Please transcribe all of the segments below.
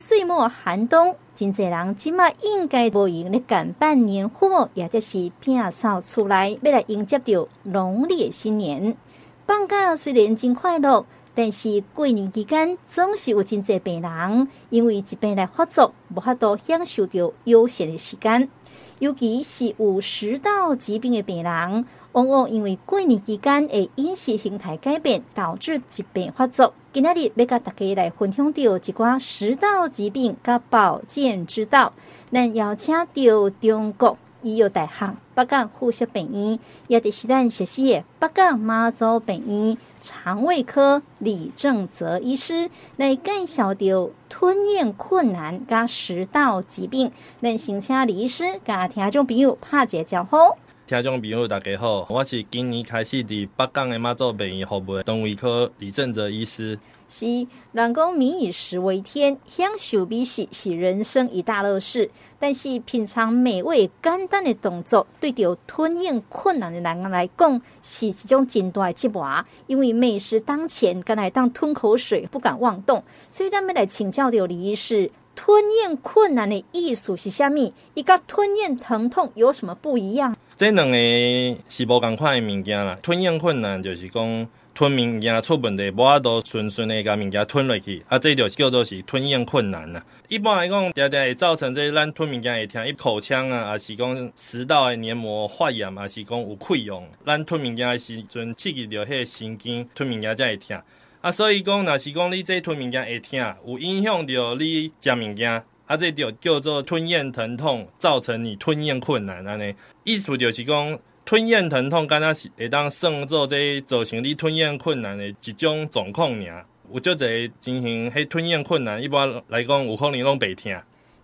岁末寒冬，真济人即嘛应该无闲咧赶办年货，也就是拼扫出来，要来迎接着农历新年。放假虽然真快乐，但是过年期间总是有真济病人因为疾病来发作，无法度享受着悠闲的时间。尤其是有食道疾病的病人，往往因为过年期间的饮食形态改变，导致疾病发作。今仔日要甲大家来分享到一寡食道疾病甲保健之道。咱邀请到中国医药大行北港附设病院，也就是咱熟悉的北港妈祖病院肠胃科李正泽医师来介绍到吞咽困难甲食道疾病。咱先请李医师甲听众朋友拍一个招呼。听众朋友，大家好，我是今年开始伫北港的妈祖病院服务的肠胃科李正泽医师。是，人讲民以食为天，享受美食是人生一大乐事。但是品尝美味简单的动作，对着吞咽困难的人来讲，是一种真大的折磨。因为美食当前，敢来当吞口水，不敢妄动。所以，咱们来请教的李医师，吞咽困难的意思是虾米？伊甲吞咽疼痛有什么不一样？这两个是无共款的物件啦。吞咽困难就是讲吞物件出问题，无法度顺顺的甲物件吞落去，啊，这就是叫做是吞咽困难啦。一般来讲，常常会造成这咱吞物件会疼，一口腔啊，还是讲食道的黏膜发炎，还是讲有溃疡，咱吞物件的时阵刺激到迄个神经，吞物件才会疼。啊，所以讲，若是讲你这吞物件会疼，有影响到你食物件。啊，这就叫做吞咽疼痛，造成你吞咽困难安尼。意思就是讲，吞咽疼痛，敢若是会当算做这造成你吞咽困难的一种状况尔。有足侪进行，迄吞咽困难，一般来讲有可能拢袂疼。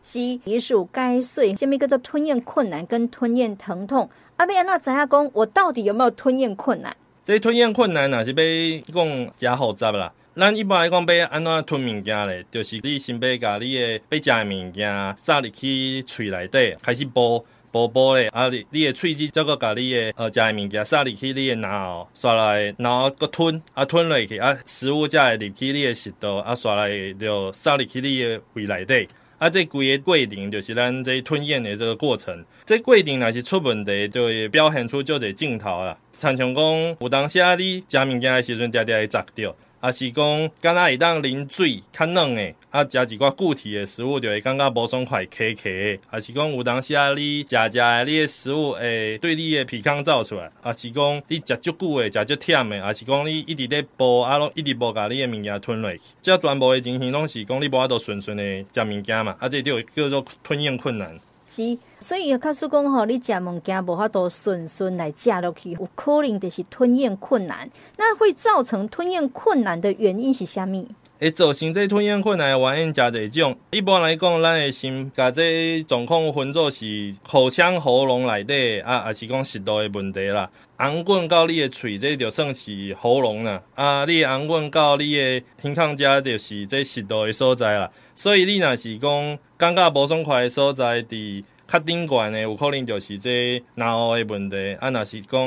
是，医师解说，什么叫做吞咽困难跟吞咽疼痛？啊，要安怎知影讲，我到底有没有吞咽困难？这吞咽困难若是要讲诚复杂啦。咱一般来讲，要安怎吞物件咧？就是你先要甲你诶要食诶物件塞入去喙内底，开始剥剥剥咧。啊，你你的喙齿则个甲你的呃食诶物件塞入去你的脑，刷来然后个吞啊吞落去啊，食物才会入去你的食道啊，刷来就塞入去你的胃内底。啊，这规个过程就是咱这吞咽的这个过程。这过程若是出问题，就会表现出就这镜头啦。亲像讲，有当时啊，你食物件的时阵，常常会砸掉。啊，是讲，敢若会当啉水较软诶，啊，食一寡固体诶食物就会感觉无爽快，咳咳。啊，是讲有当时啊，你食食诶，你诶食物会对你诶鼻腔走出来。啊，是讲你食足久诶，食足忝诶，啊，是讲你一直咧剥，啊，拢一直无甲你诶物件吞落去。这全部诶情形拢是讲你无法度顺顺诶食物件嘛，啊，这就叫做吞咽困难。是，所以卡叔讲吼，你食物件无法度顺顺来食落去，有可能就是吞咽困难。那会造成吞咽困难的原因是虾米？会造成这吞咽困难的原因真侪种。一般来讲，咱会先把这状况分作是口腔喉咙内底啊，也是讲食道的问题啦。红棍到你的喙，这就算是喉咙啦。啊，你红棍到你的胸腔这就是这食道的所在啦。所以你若是讲感觉无爽快的所在，伫较顶悬的，有可能就是这咙喉的问题。啊，若是讲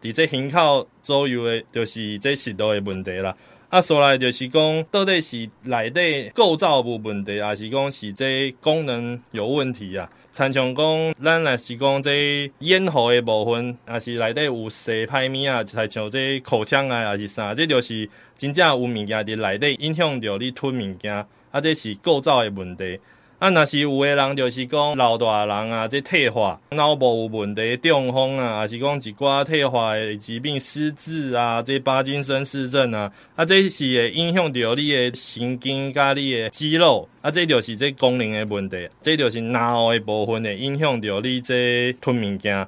伫这胸口左右的，就是这食道的问题啦。啊，说来就是讲，到底是内底构造无问题，还是讲是这功能有问题啊？参像讲，咱若是讲这咽喉的部分，还是内底有细歹物啊，才像这口腔啊，还是啥？这就是真正有物件伫内底影响着你吞物件，啊，这是构造的问题。啊，若是有诶人就是讲老大人啊，这退化、脑部有问题、中风啊，还是讲一寡退化诶疾病、失智啊，这帕金森氏症啊，啊，这是会影响到你诶神经甲你诶肌肉，啊，这就是这功能诶问题，这就是脑诶部分会影响到你这吞物件。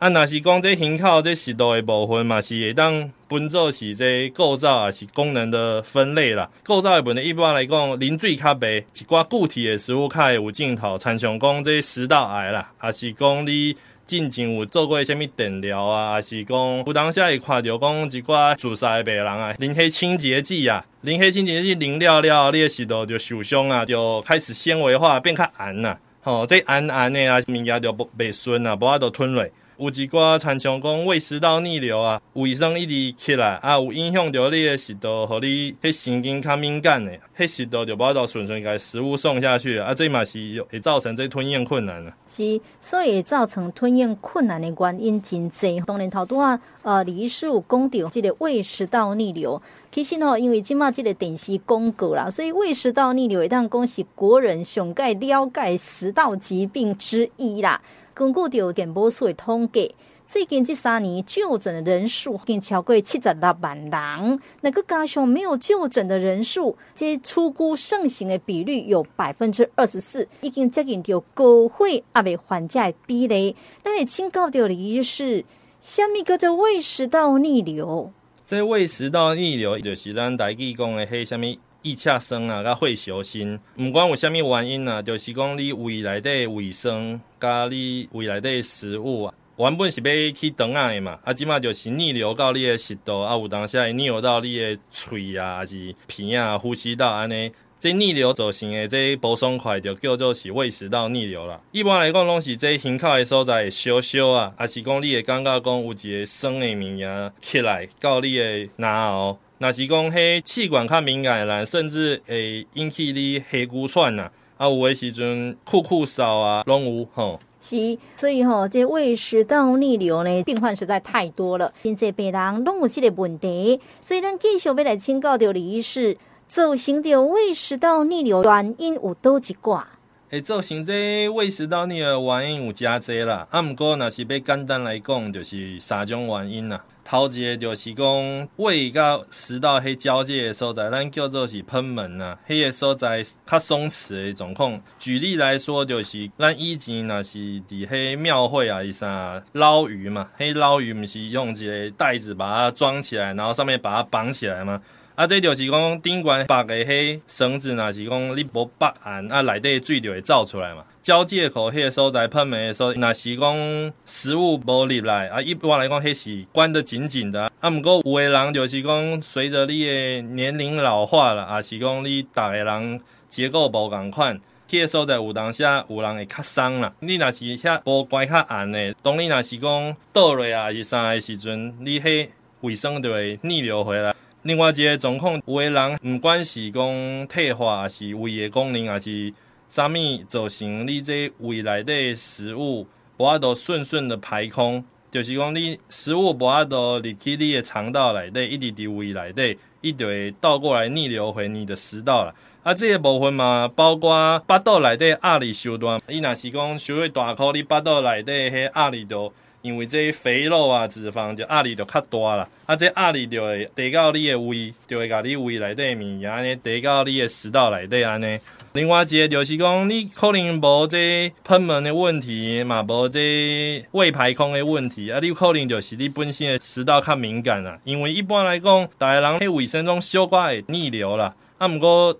啊，若是讲这胸口这食道的部分嘛，是会当分做是这构造啊，是功能的分类啦。构造的问题一般来讲，啉水较白，一寡固体的食物较会有镜头，参详讲这食道癌啦，还是讲你进前有做过什么电疗啊，还是讲有当时会看到讲一寡自杀的病人啊，啉迄清洁剂啊，啉迄清洁剂啉了了，你的食道就受伤啊，就开始纤维化变较硬呐。吼、哦，这硬硬的啊，物件就不袂顺啊，无法度吞落。有一寡参像讲胃食道逆流啊，卫生一直起来啊，有影响到你的食道，和你迄神经较敏感的，迄食道就无法度顺顺甲食物送下去啊，这嘛是会造成这吞咽困难啊。是，所以造成吞咽困难的原因真侪。当然头拄啊，呃，李医师有讲到这个胃食道逆流，其实哦，因为即马这个电视广告啦，所以胃食道逆流会当讲是国人上盖了解食道疾病之一啦。根据着健保署的统计，最近这三年就诊的人数已经超过七十六万人。那个加上没有就诊的人数，这初估盛行的比率有百分之二十四，已经接近到高血压的患者的比例。那你请教的李医师，什么叫做胃食道逆流？这胃食道逆流就是咱台语讲的迄什么？易恰生啊，甲会小心，毋管有虾米原因啊，就是讲你胃内底卫生，甲你胃内底食物啊，原本是要去肠仔的嘛，啊，即马就是逆流到你的食道，啊，有当时会逆流到你的喙啊，还是鼻啊、呼吸道安尼，这逆流造成的这不爽快，就叫做是胃食道逆流啦。一般来讲，拢是这胸口的所在会烧烧啊，还是讲你会感觉讲有一个酸的物件起来到你的咙喉。那是讲迄气管较敏感的人，甚至会引起你黑骨喘呐，啊有的时阵酷酷嗽啊，拢有吼。是，所以吼、哦，这胃食道逆流呢，病患实在太多了，现在病人拢有这个问题，所以咱继续要来请教到李医师，造成的胃食道逆流原因有多几挂？诶，造成这胃食道逆流原因有真侪啦，啊，毋过若是要简单来讲，就是三种原因啦。头一个就是讲胃甲食道迄交界的所在，咱叫做是喷门呐，迄个所在较松弛的状况。举例来说，就是咱以前若是伫迄庙会啊，是啥捞鱼嘛，迄捞鱼毋是用一个袋子把它装起来，然后上面把它绑起来吗？啊，这就是讲顶悬绑的迄绳子，若是讲你无绑安，啊，内底水就会走出来嘛。交界口迄个所在喷门的时候，若是讲食物无入来啊，一般来讲迄是关得紧紧的。啊，毋过有的人就是讲随着你的年龄老化了，啊，是讲你逐个人结构无共款，迄个所在有当下有人会较松啦。你若是遐无关较暗的，当你若是讲倒落啊，是啥的时阵，你迄卫生就会逆流回来。另外一个状况，有的人毋管是讲退化，还是胃的功能，还是啥物造成你这胃内底食物无法度顺顺的排空，就是讲你食物无法度入去你的肠道内底，一直伫胃内底，一直会倒过来逆流回你的食道了。啊，这个部分嘛，包括腹肚内底压力伤大，伊若是讲伤会大颗，你腹肚内底迄压力都因为这肥肉啊脂肪就压力就较大啦。啊，这压力就会递到你的胃，就会甲你胃内底物件安尼递到你的食道内底安尼。另外一个就是讲，你可能无这喷门的问题，嘛无这胃排空的问题，啊，你可能就是你本身的食道较敏感啦。因为一般来讲，大个人喺胃生中小可会逆流啦，啊，毋过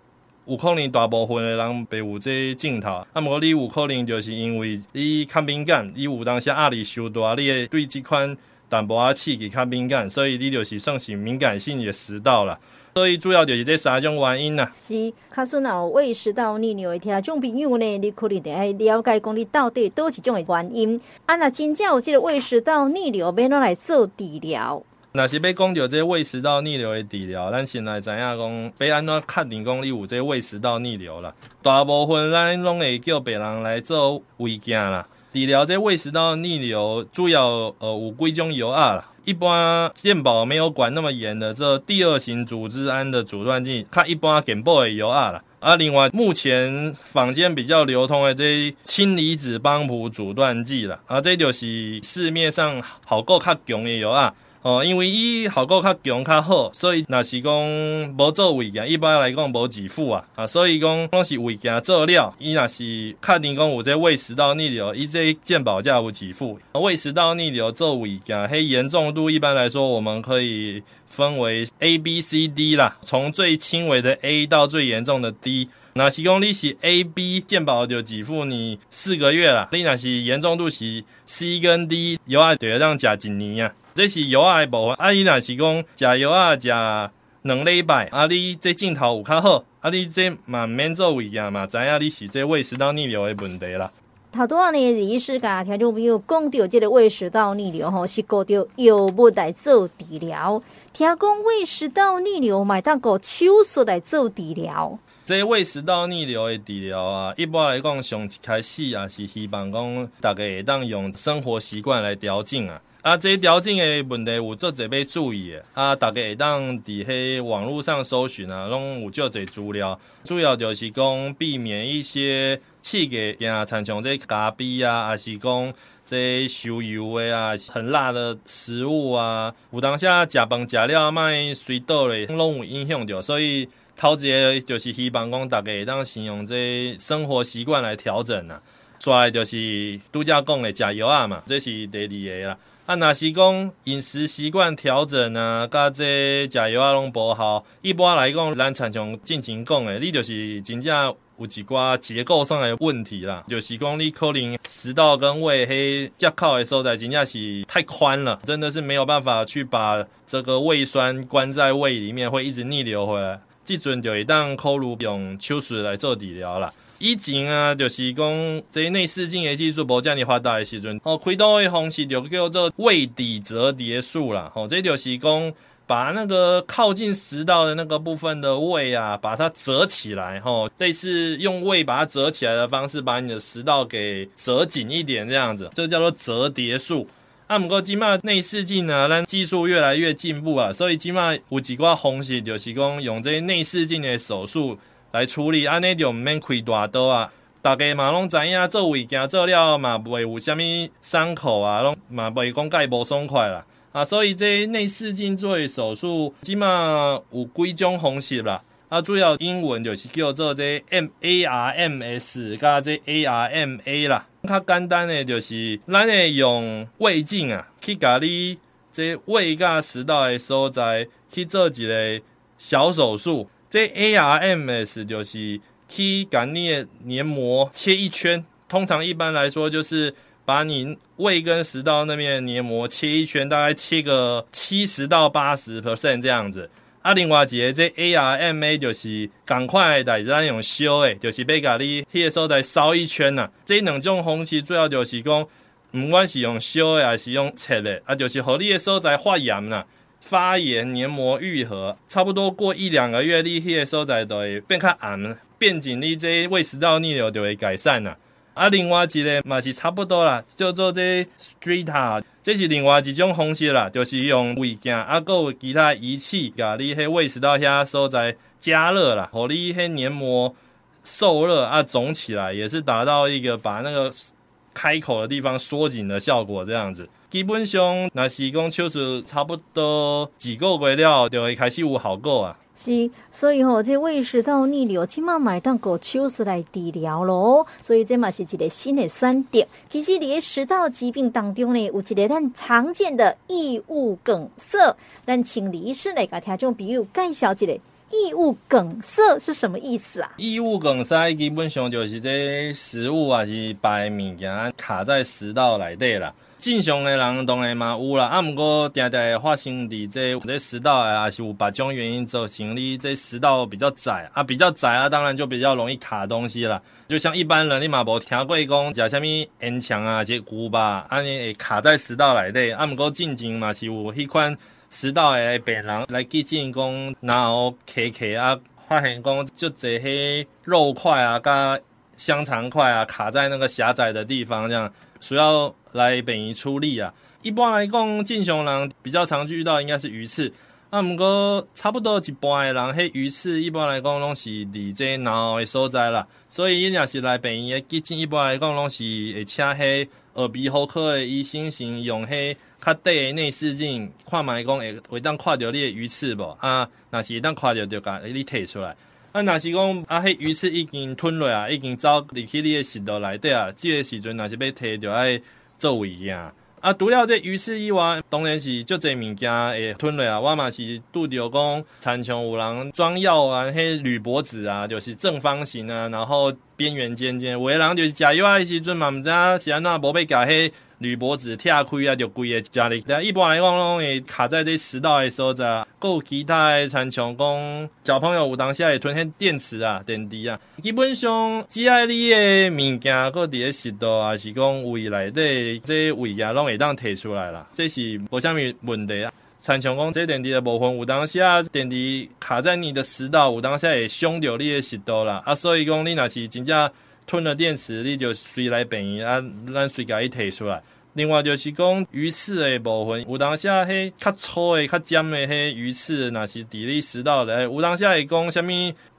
有可能大部分的人袂有这镜头，啊，毋过你有可能就是因为你较敏感，你有当时压力受大，你会对这款淡薄仔刺激较敏感，所以你就是算是敏感性的食道啦。所以主要就是这三种原因呐、啊。是，卡说那胃食道逆流的听众朋友呢，你可能得爱了解讲你到底多几种的原因。啊，那真正有这个胃食道逆流，要怎来做治疗？那是要讲到这个胃食道逆流的治疗，咱先来知影讲，要安怎确定讲你有这个胃食道逆流啦。大部分咱拢会叫别人来做胃镜啦。治疗这胃食道逆流，主要呃有几种药啊啦。一般健保没有管那么严的，这第二型组织胺的阻断剂，它一般健保也有啊啦。啊，另外目前坊间比较流通的这些氢离子帮浦阻断剂啦，啊，这就是市面上效果较强的药啊。哦，因为伊效果较强较好，所以若是讲无做胃镜，一般来讲无给付啊。啊，所以讲拢是胃镜做了，伊若是确定讲有这胃食道逆流，伊这健保价有给付。胃食道逆流做胃镜，嘿，严重度一般来说，我们可以分为 A、B、C、D 啦，从最轻微的 A 到最严重的 D。若是讲你是 A、B 健保就给付你四个月啦，你若是严重度是 C 跟 D，有爱就要让加一年啊。这是药啊的部分，啊，你若是讲食药啊，食两礼拜，啊，你这镜头有较好，啊，你这嘛免做胃镜嘛，知影你是这胃食道逆流的问题啦。头拄仔呢，李医师甲听众朋友讲到这个胃食道逆流吼，是靠着药物来做治疗。听讲胃食道逆流买当个手术来做治疗。这胃食道逆流的治疗啊，一般来讲，上一开始也是希望讲大家会当用生活习惯来调整啊。啊，这调整的问题有做侪要注意的啊，大家会当伫迄网络上搜寻啊，拢有足侪资料。主要就是讲避免一些刺激啊，亲像这咖啡啊，还是讲这烧油的啊，很辣的食物啊，有当下食饭食了卖水倒咧，拢有影响到，所以。头一个就是希望讲大家会当先用这生活习惯来调整呐，再来就是拄则讲的食药啊嘛，这是第二个啦。啊，若是讲饮食习惯调整啊，甲这食药啊拢无效。一般来讲，咱常常进行讲的，你就是真正有一寡结构上的问题啦，就是讲你可能食道跟胃迄接口的所在真正是太宽了，真的是没有办法去把这个胃酸关在胃里面，会一直逆流回来。即阵就会当考虑用手术来做治疗啦。以前啊，就是讲这内视镜的技术无这么发达的时阵，哦，开刀的方式就叫做胃底折叠术啦。哦，这就是讲把那个靠近食道的那个部分的胃啊，把它折起来，吼，类似用胃把它折起来的方式，把你的食道给折紧一点，这样子，这叫做折叠术。啊，毋过今嘛内视镜呢，咱技术越来越进步啊，所以今嘛有几挂方式，就是讲用这内视镜的手术来处理，安尼就唔免开大刀啊。大家嘛拢知影做胃镜做了嘛，袂有啥物伤口啊，拢嘛袂讲介无爽快啦。啊，所以这内视镜做的手术，今嘛有几种方式啦。啊，主要英文就是叫做这 M A R M S 加这 A R M A 啦。较简单的就是，咱会用胃镜啊，去甲你这胃甲食道的所在去做一个小手术。这 ARMS 就是去甲你的黏膜切一圈。通常一般来说，就是把你胃跟食道那边的黏膜切一圈，大概切个七十到八十 percent 这样子。啊，另外一个这 ARMA 就是赶快来咱用烧的，就是要甲你迄个所在烧一圈呐。这两种方式主要就是讲，不管是用烧的还是用切的，啊，就是和你的所在发炎呐，发炎黏膜愈合，差不多过一两个月，你迄个所在就会变较暗，变紧，你这胃食道逆流就会改善呐。啊另外一个嘛是差不多啦，叫做这 Stretta，这是另外一种方式啦，就是用胃镜啊，还有其他仪器，甲你迄胃食道遐所在加热啦，互你迄黏膜受热啊肿起来，也是达到一个把那个开口的地方缩紧的效果，这样子。基本上，若是讲手术差不多几个月了，就会开始有效果啊。是，所以吼、哦，这胃食道逆流起码买当个手术来治疗咯。所以这嘛是一个新的选择。其实，伫食道疾病当中呢，有一个咱常见的异物梗塞。咱请李医师来给听众朋友介绍一个异物梗塞是什么意思啊？异物梗塞基本上就是这食物啊，是把物件卡在食道内底啦。正常的人当然嘛有啦，啊，毋过定定发生伫这这食道啊，也是有别种原因造成你这食道比较窄啊，比较窄啊，当然就比较容易卡东西啦。就像一般人你嘛无听过讲食啥物烟肠啊，这牛吧，安尼会卡在食道内底，啊，毋过进前嘛是有迄款食道的病人来急诊讲，然后卡卡啊，发现讲就这些肉块啊，甲香肠块啊，卡在那个狭窄的地方，这样需要。来便于处理啊！一般来讲，正常人比较常遇到应该是鱼刺啊。不过差不多一半的人，迄鱼刺一般来讲拢是伫这脑的所在啦。所以，伊若是来便于的急诊，一般来讲拢是会请迄耳鼻喉科的医生先用迄较短的内视镜看觅讲会会当看着你的鱼刺无啊？若是会当看着就甲你摕出来。啊，若是讲啊，迄鱼刺已经吞落啊，已经走入去你的食道内底啊，这个时阵若是要摕着爱。做胃镜啊，除了这鱼刺以外，当然是足侪物件会吞落啊。我嘛是拄着讲，亲像有人装药啊，迄铝箔纸啊，就是正方形啊，然后边缘尖尖。有的人就是食药啊，时阵嘛毋知影是安怎无要甲迄铝箔纸拆开啊，就规个家里。一般来讲，拢会卡在这食道的所在。有其他的亲像讲，小朋友有当时会吞下电池啊、电池啊。基本上，只要你的物件搁伫咧食道，还是讲胃内底，这胃液拢会当提出来啦。这是无啥物问题啊。亲像讲，这电池的部分有当时啊，电池卡在你的食道，有当时会伤到你的食道啦。啊，所以讲你若是真正吞了电池，你就随来便宜啊，咱随甲伊摕出来。另外就是讲鱼刺的部分，有当时啊，迄较粗的、较尖的迄鱼刺，若是伫你食道内，有当时会讲啥物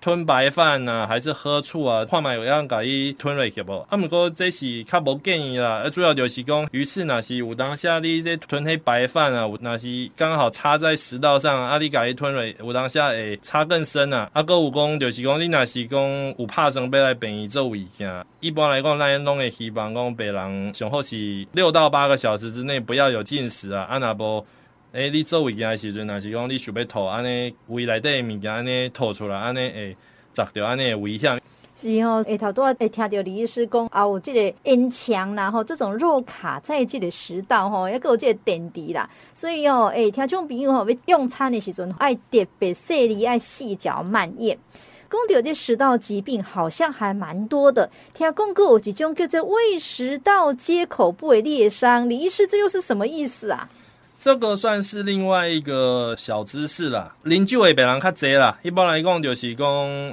吞白饭啊，还是喝醋啊，看卖有样甲伊吞落去无？啊，毋过这是较无建议啦。啊，主要就是讲于是若是有当下，你这吞迄白饭啊，若是刚好插在食道上，啊，你甲伊吞落，有当下会插更深啊。啊，搁有讲就是讲你若是讲有拍算要来病院做胃镜，一般来讲，咱拢会希望讲病人上好是六到。八个小时之内不要有进食啊！啊那不，诶，你做胃镜的时阵，若是讲你想要吐，安尼胃内底物件安尼吐出来，安尼会砸到安尼危险。是哦，诶，头拄仔会听到李医师讲啊，有这个咽腔然后这种肉卡在这个食道吼，要有这个点滴啦。所以哦，诶，听众朋友吼，要用餐的时阵爱特别细腻，爱细嚼慢咽。讲到这食道疾病，好像还蛮多的。听讲过有一种叫做胃食道接口部的裂伤，李医师，这又是什么意思啊？这个算是另外一个小知识啦。啉酒的病人较侪啦，一般来讲就是讲，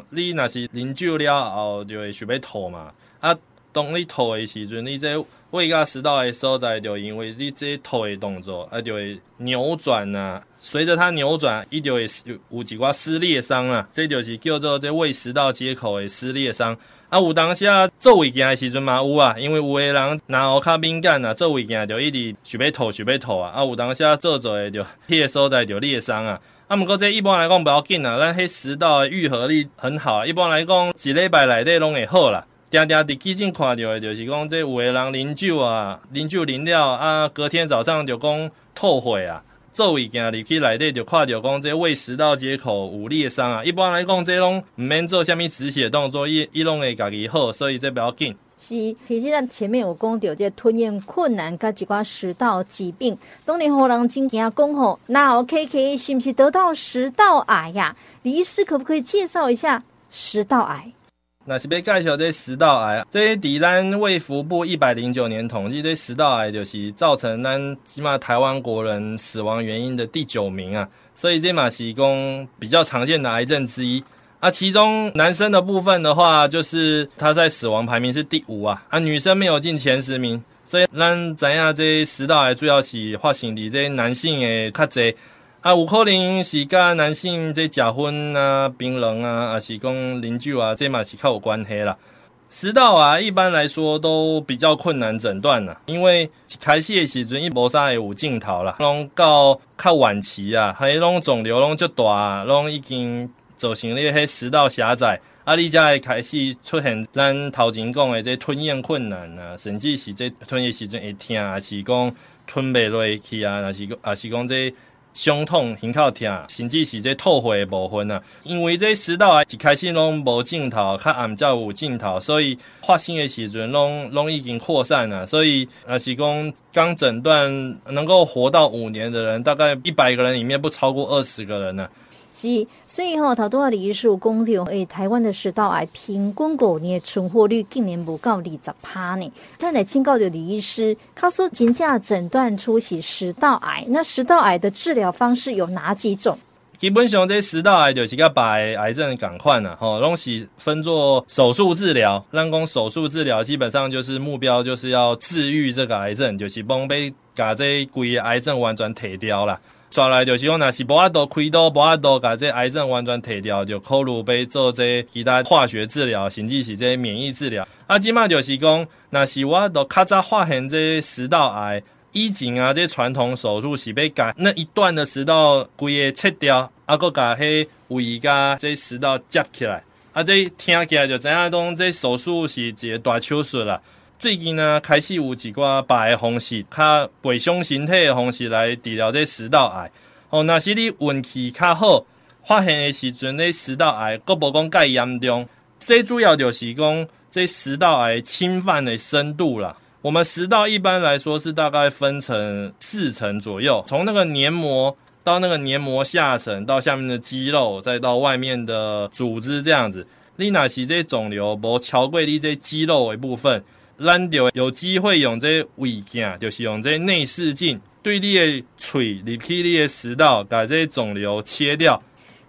你若是啉酒了后，就会想要吐嘛。啊，当你吐的时阵，你这胃甲食道的所在，就因为你这吐的动作，啊，就会扭转啊。随着它扭转，伊就会有有几挂撕裂伤啊，这就是叫做这胃食道接口的撕裂伤。啊，有当下做胃镜的时阵嘛有啊，因为有的人然后较敏感啊，做胃镜就一直想要吐想要吐啊。啊，有当下做做的就迄个所在就裂伤啊。啊，毋过这一般来讲不要紧啊，咱迄食道的愈合力很好，一般来讲一礼拜内底拢会好啦。定定伫记者看到的，就是讲这有的人啉酒啊，啉酒啉了啊，隔天早上就讲吐血啊。做胃镜入去内底就看到讲这胃食道接口有裂伤啊，一般来讲这拢毋免做啥物止血动作，伊伊拢会家己好，所以这比要紧。是，其实咱前面有讲到这吞咽困难，甲一寡食道疾病，当年互人真惊讲吼，那 OK，是不是得到食道癌呀？李医师可不可以介绍一下食道癌？那是要介绍这食道癌啊，这伫咱卫福部一百零九年统计，这食道癌就是造成咱起码台湾国人死亡原因的第九名啊，所以这嘛是讲比较常见的癌症之一啊。其中男生的部分的话，就是他在死亡排名是第五啊，啊女生没有进前十名，所以咱知影这食道癌主要是发生伫这男性的较侪。啊，有可能是甲男性这食薰啊、槟榔啊，还是讲啉酒啊，这嘛是较有关系啦。食道啊，一般来说都比较困难诊断啦，因为开始的时阵伊无啥会有镜头啦，拢到较晚期啊，还有拢肿瘤拢足大，拢已经造成你迄食道狭窄，啊，你才会开始出现咱头前讲的这吞咽困难啊，甚至是这吞咽时阵会痛，还是讲吞不落去啊，还是讲还是讲这。胸痛、胸口疼，甚至是这吐血的部分啊。因为这食道癌一开始拢无镜头，较暗才有镜头，所以发生的时阵拢拢已经扩散了。所以啊，是讲刚诊断能够活到五年的人，大概一百个人里面不超过二十个人呢、啊。是，所以吼，头拄仔李医师有讲到，诶，台湾的食道癌平均五年存活率近年不到二十趴呢。咱来请教的李医师，他说真正诊断出是食道癌，那食道癌的治疗方式有哪几种？基本上这食道癌就是甲白癌症共款呐，吼，拢是分做手术治疗。咱讲手术治疗，基本上就是目标就是要治愈这个癌症，就是帮被把这规个癌症完全摕掉啦。刷来就是讲，若是无法度开刀，无法度把这癌症完全摕掉，就考虑要做这其他化学治疗，甚至是这免疫治疗。啊，即马就是讲，若是我都较早发现这食道癌，以前啊，这传统手术是要把那一段的食道规个切掉，啊，搁把迄胃甲这食道接起来，啊，这听起来就知影讲这手术是一个大手术啦。最近呢，开始有几挂别的方式，较背伤身体的方式来治疗这食道癌。哦，那是你运气较好，发现的时阵，这食道癌阁无讲介严重。最主要就是讲这食道癌侵犯的深度啦。我们食道一般来说是大概分成四层左右，从那个黏膜到那个黏膜下层，到下面的肌肉，再到外面的组织这样子。你若是这肿瘤无超过你这肌肉的部分，咱就有机会用这胃镜，就是用这内视镜，对你的嘴入去你的食道，把这肿瘤切掉。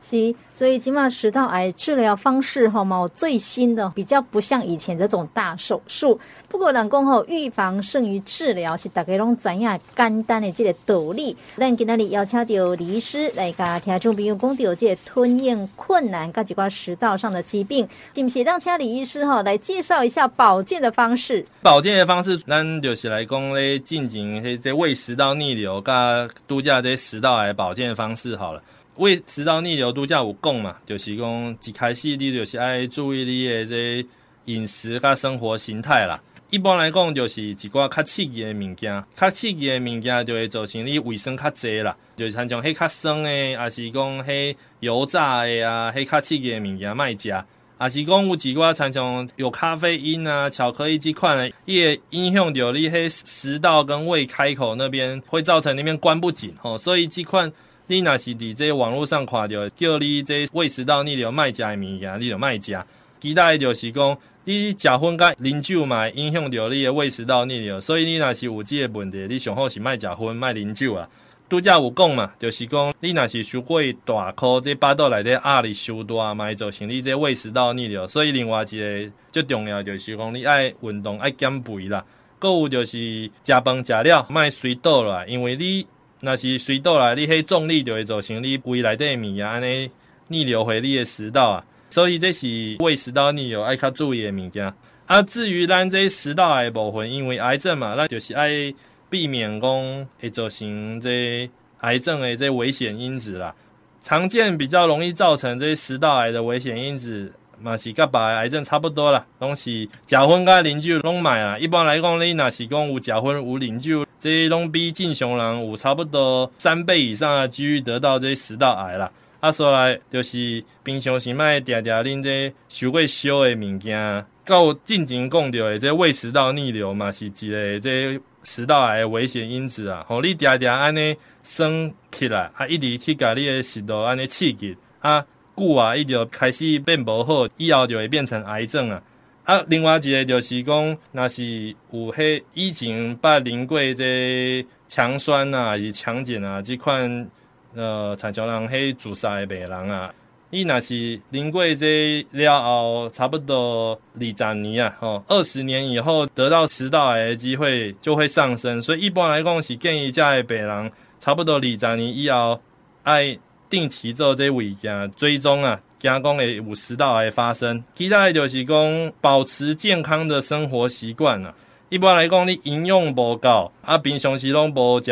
是，所以起码食道癌治疗方式哈嘛，最新的比较不像以前这种大手术。不过人讲吼，预防胜于治疗是大家拢知影简单的这个道理。咱今仔日邀请到李医师来甲听众朋友讲到这个吞咽困难，甲几挂食道上的疾病，是不是让请李医师哈来介绍一下保健的方式？保健的方式，咱就是来讲咧，进行这这胃食道逆流，甲度假这些食道癌保健的方式好了。胃食道逆流，拄则有讲嘛，就是讲一开始你就是爱注意你的这饮食甲生活形态啦。一般来讲，就是一寡较刺激的物件，较刺激的物件就会造成你胃酸较侪啦。就是像种迄较酸的，还是讲迄油炸的啊，迄较刺激的物件卖食。还是讲有几寡像种有咖啡因啊、巧克力这款的，也影响到你迄食道跟胃开口那边，会造成那边关不紧哦。所以这款。你若是伫这网络上看到，叫你这胃食道逆流卖食的物件，你就卖食。其他的就是讲，你食薰甲啉酒嘛，影响到你的胃食道逆流。所以你若是有这个问题，你上好是卖食薰，卖啉酒啊。拄则有讲嘛，就是讲，你若是受过大颗，这巴肚内底压力伤大嘛，会造成你这胃食道逆流。所以另外一个最重要就是讲，你爱运动，爱减肥啦。购有就是食饭食了，卖水倒落来，因为你。那是水倒来，你迄重力就会造成你胃内底物啊，安尼逆流回你的食道啊，所以这是胃食道逆流爱较注意的物件。啊，至于咱这食道癌部分，因为癌症嘛，咱就是爱避免讲会造成这癌症的这危险因子啦。常见比较容易造成这食道癌的危险因子。嘛是甲别个癌症差不多啦，拢是食薰甲啉酒拢买啊。一般来讲，你若是讲有食薰有啉酒，这拢比正常人有差不多三倍以上的几率得到这食道癌啦。啊，所来就是平常时卖定定啉这伤过烧的物件，到进前讲到的这胃食道逆流嘛，是一个这食道癌的危险因子啊。吼，你定定安尼升起来，啊，一直去甲你的食道安尼刺激啊。久啊，伊就开始变不好，以后就会变成癌症啊。啊，另外一个就是讲，若是有迄以前捌啉过这强酸啊，还是强碱啊，这款呃，产生人迄自杀诶病人啊，伊若是啉过这了后，差不多二十年啊，吼，二十年以后得到食道癌的机会就会上升。所以一般来讲是建议这的病人，差不多二十年以后爱。定期做这胃镜追踪啊，惊讲会有食道癌发生。其他的就是讲保持健康的生活习惯啊。一般来讲，你营养不够啊，平常时拢无食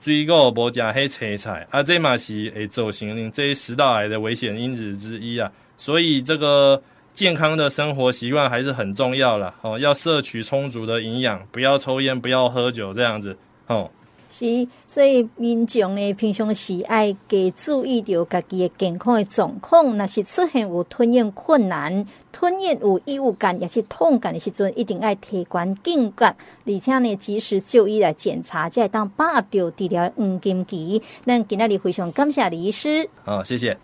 水果，无食黑青菜啊，这嘛是会造成这食道癌的危险因子之一啊。所以这个健康的生活习惯还是很重要啦。哦，要摄取充足的营养，不要抽烟，不要喝酒，这样子哦。是，所以民众呢，平常时爱加注意到家己的健康的状况。若是出现有吞咽困难、吞咽有异物感，也是痛感的时阵，一定爱提悬警觉，而且呢，及时就医来检查，才会当把握到治疗黄金期。咱今仔日非常感谢李医师。好，谢谢。